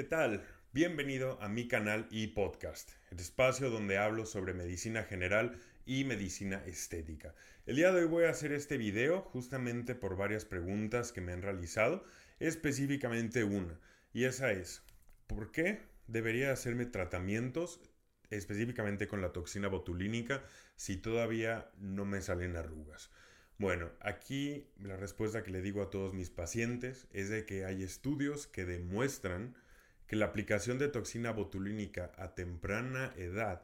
¿Qué tal? Bienvenido a mi canal y podcast, el espacio donde hablo sobre medicina general y medicina estética. El día de hoy voy a hacer este video justamente por varias preguntas que me han realizado, específicamente una, y esa es, ¿por qué debería hacerme tratamientos específicamente con la toxina botulínica si todavía no me salen arrugas? Bueno, aquí la respuesta que le digo a todos mis pacientes es de que hay estudios que demuestran que la aplicación de toxina botulínica a temprana edad,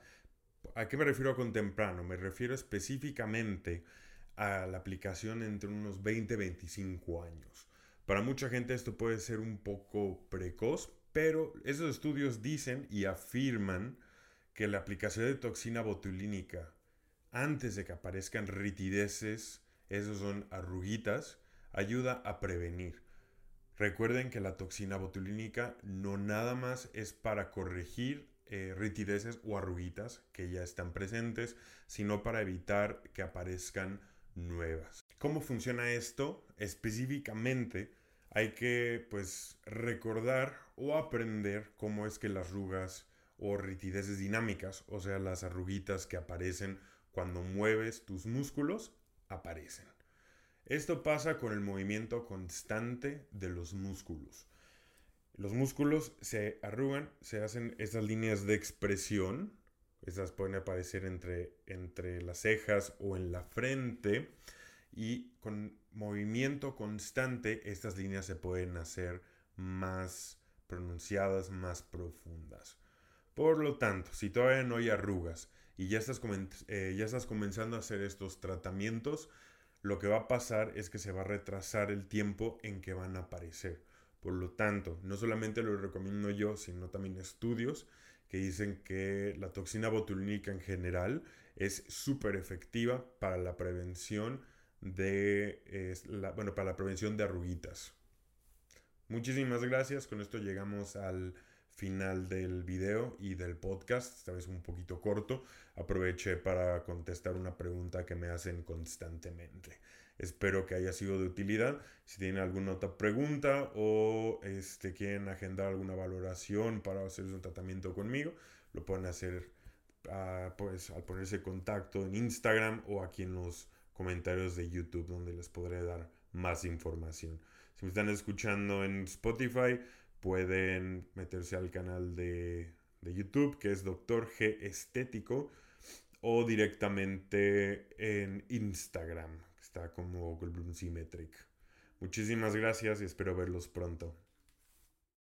¿a qué me refiero con temprano? Me refiero específicamente a la aplicación entre unos 20 y 25 años. Para mucha gente esto puede ser un poco precoz, pero esos estudios dicen y afirman que la aplicación de toxina botulínica antes de que aparezcan ritideces, esos son arruguitas, ayuda a prevenir. Recuerden que la toxina botulínica no nada más es para corregir eh, ritideces o arruguitas que ya están presentes, sino para evitar que aparezcan nuevas. ¿Cómo funciona esto? Específicamente hay que pues recordar o aprender cómo es que las arrugas o ritideces dinámicas, o sea, las arruguitas que aparecen cuando mueves tus músculos, aparecen. Esto pasa con el movimiento constante de los músculos. Los músculos se arrugan, se hacen estas líneas de expresión. Estas pueden aparecer entre, entre las cejas o en la frente. Y con movimiento constante estas líneas se pueden hacer más pronunciadas, más profundas. Por lo tanto, si todavía no hay arrugas y ya estás, eh, ya estás comenzando a hacer estos tratamientos, lo que va a pasar es que se va a retrasar el tiempo en que van a aparecer. Por lo tanto, no solamente lo recomiendo yo, sino también estudios que dicen que la toxina botulínica en general es súper efectiva para la prevención de bueno, para la prevención de arruguitas. Muchísimas gracias. Con esto llegamos al final del video y del podcast, esta vez un poquito corto. Aproveché para contestar una pregunta que me hacen constantemente. Espero que haya sido de utilidad. Si tienen alguna otra pregunta o este, quieren agendar alguna valoración para hacer un tratamiento conmigo, lo pueden hacer ah, pues, al ponerse contacto en Instagram o aquí en los comentarios de YouTube donde les podré dar más información. Si me están escuchando en Spotify, pueden meterse al canal de, YouTube que es Doctor G Estético o directamente en Instagram, que está como Goldblum Symmetric. Muchísimas gracias y espero verlos pronto.